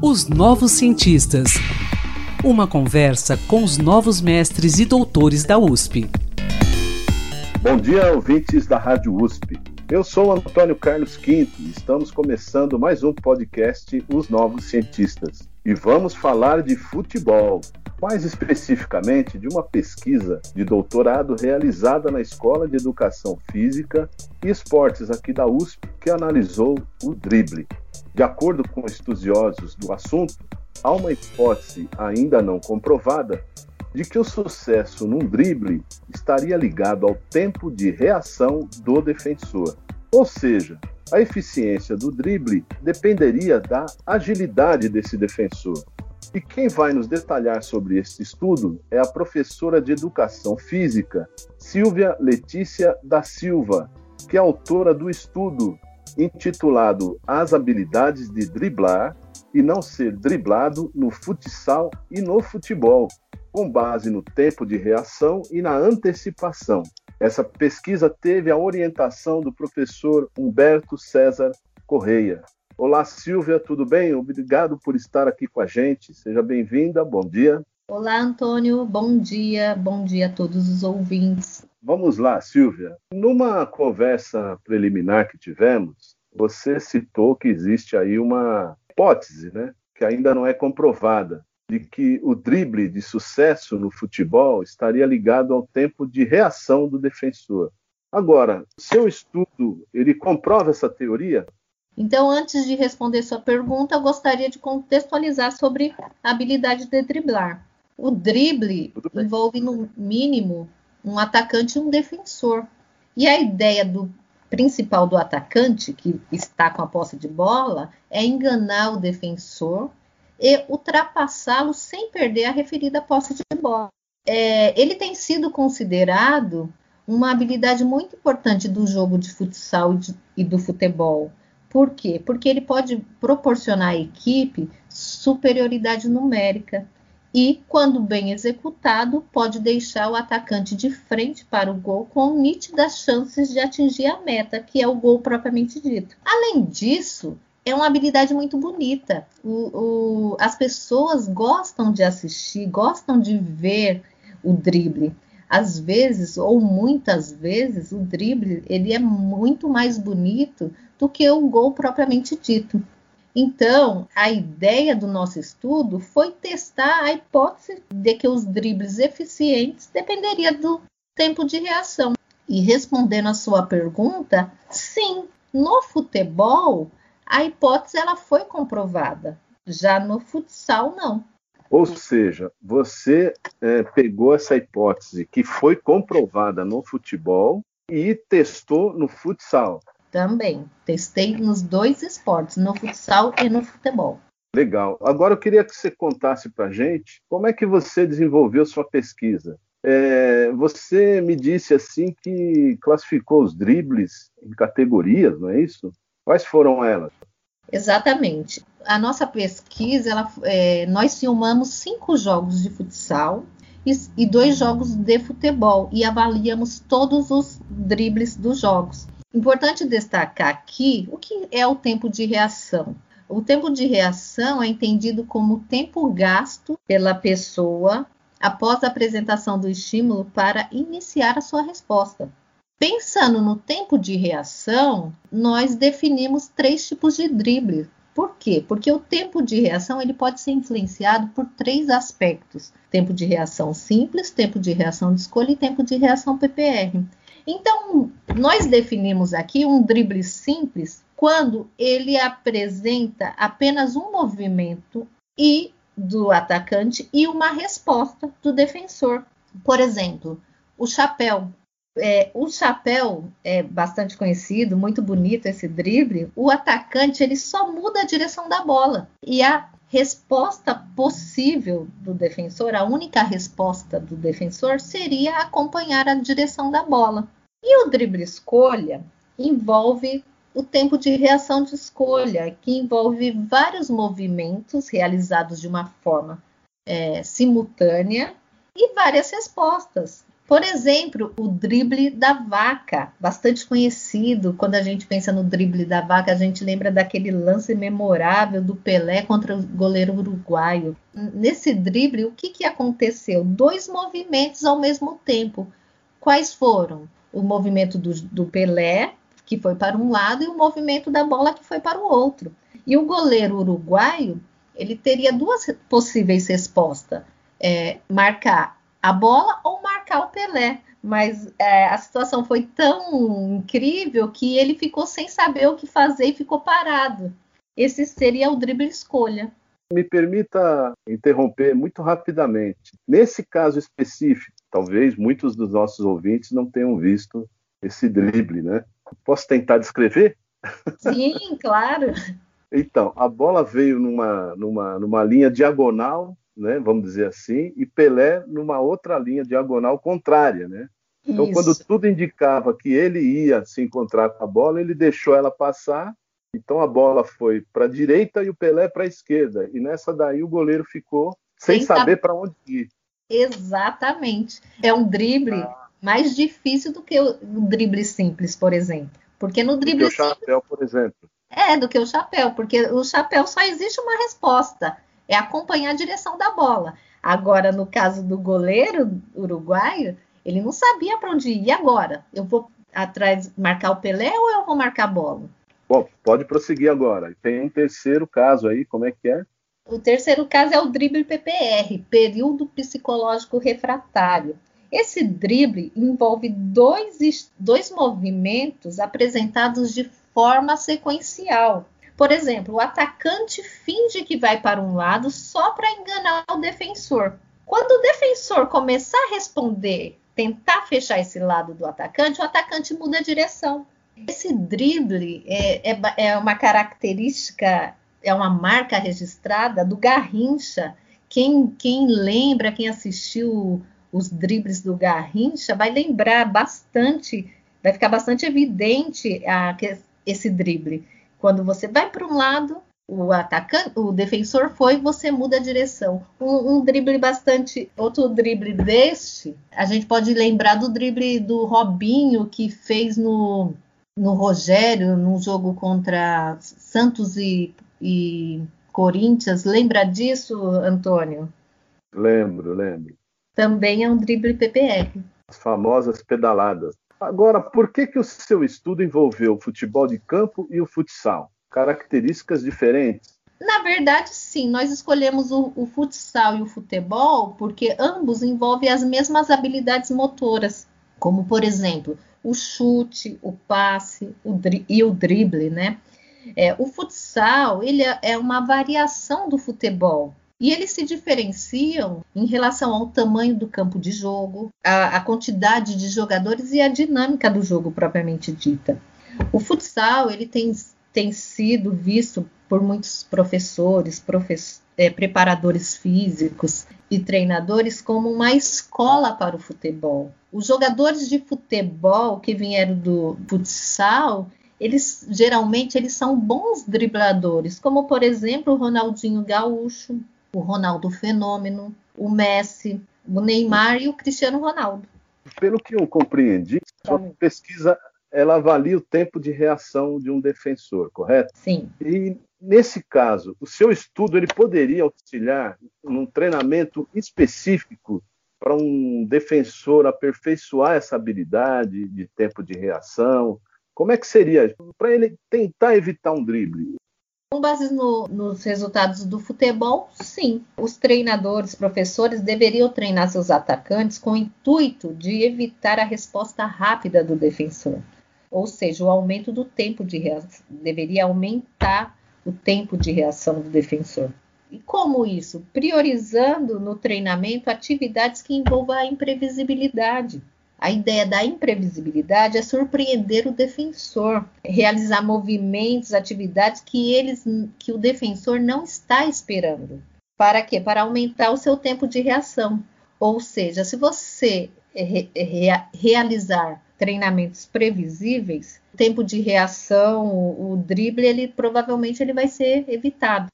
Os Novos Cientistas. Uma conversa com os novos mestres e doutores da USP. Bom dia, ouvintes da Rádio USP. Eu sou Antônio Carlos Quinto e estamos começando mais um podcast Os Novos Cientistas. E vamos falar de futebol, mais especificamente de uma pesquisa de doutorado realizada na Escola de Educação Física e Esportes aqui da USP, que analisou o drible. De acordo com estudiosos do assunto, há uma hipótese ainda não comprovada de que o sucesso num drible estaria ligado ao tempo de reação do defensor. Ou seja, a eficiência do drible dependeria da agilidade desse defensor. E quem vai nos detalhar sobre esse estudo é a professora de Educação Física, Silvia Letícia da Silva, que é autora do estudo intitulado As Habilidades de Driblar e Não Ser Driblado no Futsal e no Futebol, com base no tempo de reação e na antecipação. Essa pesquisa teve a orientação do professor Humberto César Correia. Olá, Silvia, tudo bem? Obrigado por estar aqui com a gente. Seja bem-vinda, bom dia. Olá, Antônio, bom dia, bom dia a todos os ouvintes. Vamos lá, Silvia. Numa conversa preliminar que tivemos, você citou que existe aí uma hipótese, né, que ainda não é comprovada, de que o drible de sucesso no futebol estaria ligado ao tempo de reação do defensor. Agora, seu estudo, ele comprova essa teoria? Então, antes de responder sua pergunta, eu gostaria de contextualizar sobre a habilidade de driblar. O drible envolve, no mínimo, um atacante e um defensor. E a ideia do principal do atacante, que está com a posse de bola, é enganar o defensor e ultrapassá-lo sem perder a referida posse de bola. É, ele tem sido considerado uma habilidade muito importante do jogo de futsal e, de, e do futebol, por quê? Porque ele pode proporcionar à equipe superioridade numérica e, quando bem executado, pode deixar o atacante de frente para o gol com nítidas chances de atingir a meta, que é o gol propriamente dito. Além disso, é uma habilidade muito bonita. O, o, as pessoas gostam de assistir, gostam de ver o drible. Às vezes, ou muitas vezes, o drible ele é muito mais bonito do que o gol propriamente dito. Então, a ideia do nosso estudo foi testar a hipótese de que os dribles eficientes dependeria do tempo de reação. E respondendo a sua pergunta, sim, no futebol a hipótese ela foi comprovada. Já no futsal não. Ou seja, você é, pegou essa hipótese que foi comprovada no futebol e testou no futsal. Também. Testei nos dois esportes, no futsal e no futebol. Legal. Agora eu queria que você contasse para gente como é que você desenvolveu sua pesquisa. É, você me disse assim que classificou os dribles em categorias, não é isso? Quais foram elas? Exatamente. A nossa pesquisa, ela, é, nós filmamos cinco jogos de futsal e, e dois jogos de futebol e avaliamos todos os dribles dos jogos. Importante destacar aqui o que é o tempo de reação. O tempo de reação é entendido como tempo gasto pela pessoa após a apresentação do estímulo para iniciar a sua resposta. Pensando no tempo de reação, nós definimos três tipos de drible. Por quê? Porque o tempo de reação ele pode ser influenciado por três aspectos: tempo de reação simples, tempo de reação de escolha e tempo de reação PPR. Então, nós definimos aqui um drible simples quando ele apresenta apenas um movimento e do atacante e uma resposta do defensor. Por exemplo, o chapéu. É, o chapéu é bastante conhecido, muito bonito esse drible. O atacante ele só muda a direção da bola e a resposta possível do defensor, a única resposta do defensor seria acompanhar a direção da bola. E o drible escolha envolve o tempo de reação de escolha, que envolve vários movimentos realizados de uma forma é, simultânea e várias respostas. Por exemplo, o drible da vaca, bastante conhecido. Quando a gente pensa no drible da vaca, a gente lembra daquele lance memorável do Pelé contra o goleiro uruguaio. Nesse drible, o que, que aconteceu? Dois movimentos ao mesmo tempo. Quais foram? O movimento do, do Pelé, que foi para um lado, e o movimento da bola, que foi para o outro. E o goleiro uruguaio, ele teria duas possíveis respostas: é, marcar a bola ou marcar o Pelé. Mas é, a situação foi tão incrível que ele ficou sem saber o que fazer e ficou parado. Esse seria o drible escolha. Me permita interromper muito rapidamente. Nesse caso específico, talvez muitos dos nossos ouvintes não tenham visto esse drible, né? Posso tentar descrever? Sim, claro. então, a bola veio numa, numa, numa linha diagonal né, vamos dizer assim, e Pelé numa outra linha diagonal contrária, né? Então, Isso. quando tudo indicava que ele ia se encontrar com a bola, ele deixou ela passar. Então, a bola foi para a direita e o Pelé para a esquerda. E nessa daí, o goleiro ficou sem, sem saber para onde ir. Exatamente. É um drible ah. mais difícil do que o drible simples, por exemplo. Porque no drible do que o chapéu, simples... por exemplo. É, do que o chapéu, porque o chapéu só existe uma resposta é acompanhar a direção da bola. Agora, no caso do goleiro uruguaio, ele não sabia para onde ir. E agora? Eu vou atrás marcar o Pelé ou eu vou marcar a bola? Bom, pode prosseguir agora. Tem um terceiro caso aí, como é que é? O terceiro caso é o drible PPR, período psicológico refratário. Esse drible envolve dois, dois movimentos apresentados de forma sequencial. Por exemplo, o atacante finge que vai para um lado só para enganar o defensor. Quando o defensor começar a responder, tentar fechar esse lado do atacante, o atacante muda a direção. Esse drible é, é, é uma característica, é uma marca registrada do Garrincha. Quem, quem lembra, quem assistiu os dribles do Garrincha, vai lembrar bastante, vai ficar bastante evidente a, esse drible. Quando você vai para um lado, o atacante, o defensor foi, você muda a direção. Um, um, drible bastante. Outro drible deste, a gente pode lembrar do drible do Robinho que fez no, no Rogério, num jogo contra Santos e, e Corinthians. Lembra disso, Antônio? Lembro, lembro. Também é um drible PPR. As famosas pedaladas. Agora, por que, que o seu estudo envolveu o futebol de campo e o futsal? Características diferentes? Na verdade, sim, nós escolhemos o, o futsal e o futebol porque ambos envolvem as mesmas habilidades motoras, como, por exemplo, o chute, o passe o e o drible, né? É, o futsal ele é, é uma variação do futebol. E eles se diferenciam em relação ao tamanho do campo de jogo, a, a quantidade de jogadores e a dinâmica do jogo propriamente dita. O futsal ele tem, tem sido visto por muitos professores, é, preparadores físicos e treinadores como uma escola para o futebol. Os jogadores de futebol que vieram do futsal, eles geralmente eles são bons dribladores, como por exemplo o Ronaldinho Gaúcho, o Ronaldo Fenômeno, o Messi, o Neymar e o Cristiano Ronaldo. Pelo que eu compreendi, a pesquisa ela avalia o tempo de reação de um defensor, correto? Sim. E nesse caso, o seu estudo ele poderia auxiliar num treinamento específico para um defensor aperfeiçoar essa habilidade de tempo de reação? Como é que seria para ele tentar evitar um drible? Com base no, nos resultados do futebol, sim. Os treinadores, professores deveriam treinar seus atacantes com o intuito de evitar a resposta rápida do defensor. Ou seja, o aumento do tempo de reação. Deveria aumentar o tempo de reação do defensor. E como isso? Priorizando no treinamento atividades que envolvam a imprevisibilidade. A ideia da imprevisibilidade é surpreender o defensor, realizar movimentos, atividades que eles que o defensor não está esperando. Para quê? Para aumentar o seu tempo de reação. Ou seja, se você re, re, realizar treinamentos previsíveis, o tempo de reação, o, o drible, ele provavelmente ele vai ser evitado.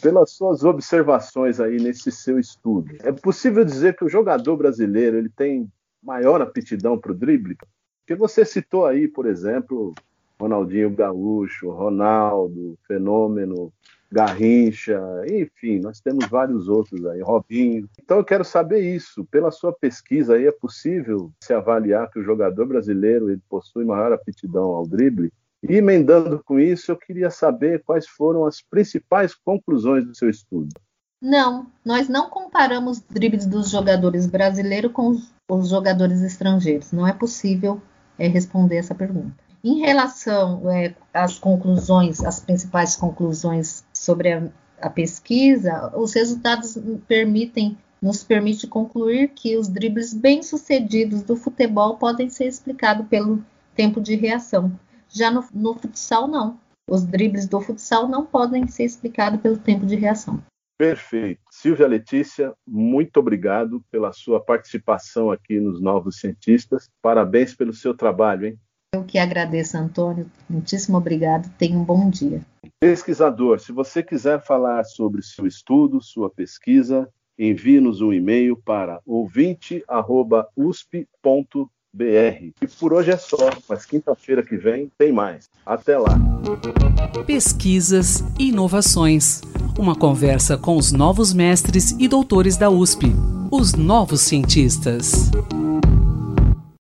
Pelas suas observações aí nesse seu estudo, é possível dizer que o jogador brasileiro ele tem maior aptidão para o drible? Porque você citou aí, por exemplo, Ronaldinho Gaúcho, Ronaldo, Fenômeno, Garrincha, enfim, nós temos vários outros aí, Robinho. Então eu quero saber isso. Pela sua pesquisa aí, é possível se avaliar que o jogador brasileiro ele possui maior aptidão ao drible? E emendando com isso, eu queria saber quais foram as principais conclusões do seu estudo. Não, nós não comparamos dribles dos jogadores brasileiros com os, jogadores estrangeiros. Não é possível é, responder essa pergunta. Em relação é, às conclusões, as principais conclusões sobre a, a pesquisa, os resultados permitem nos permite concluir que os dribles bem-sucedidos do futebol podem ser explicados pelo tempo de reação. Já no, no futsal, não. Os dribles do futsal não podem ser explicados pelo tempo de reação. Perfeito. Silvia Letícia, muito obrigado pela sua participação aqui nos Novos Cientistas. Parabéns pelo seu trabalho, hein? Eu que agradeço, Antônio. Muitíssimo obrigado. Tenha um bom dia. Pesquisador, se você quiser falar sobre seu estudo, sua pesquisa, envie-nos um e-mail para ouvinte.usp.br. E por hoje é só, mas quinta-feira que vem tem mais. Até lá. Pesquisas e inovações. Uma conversa com os novos mestres e doutores da USP, os novos cientistas.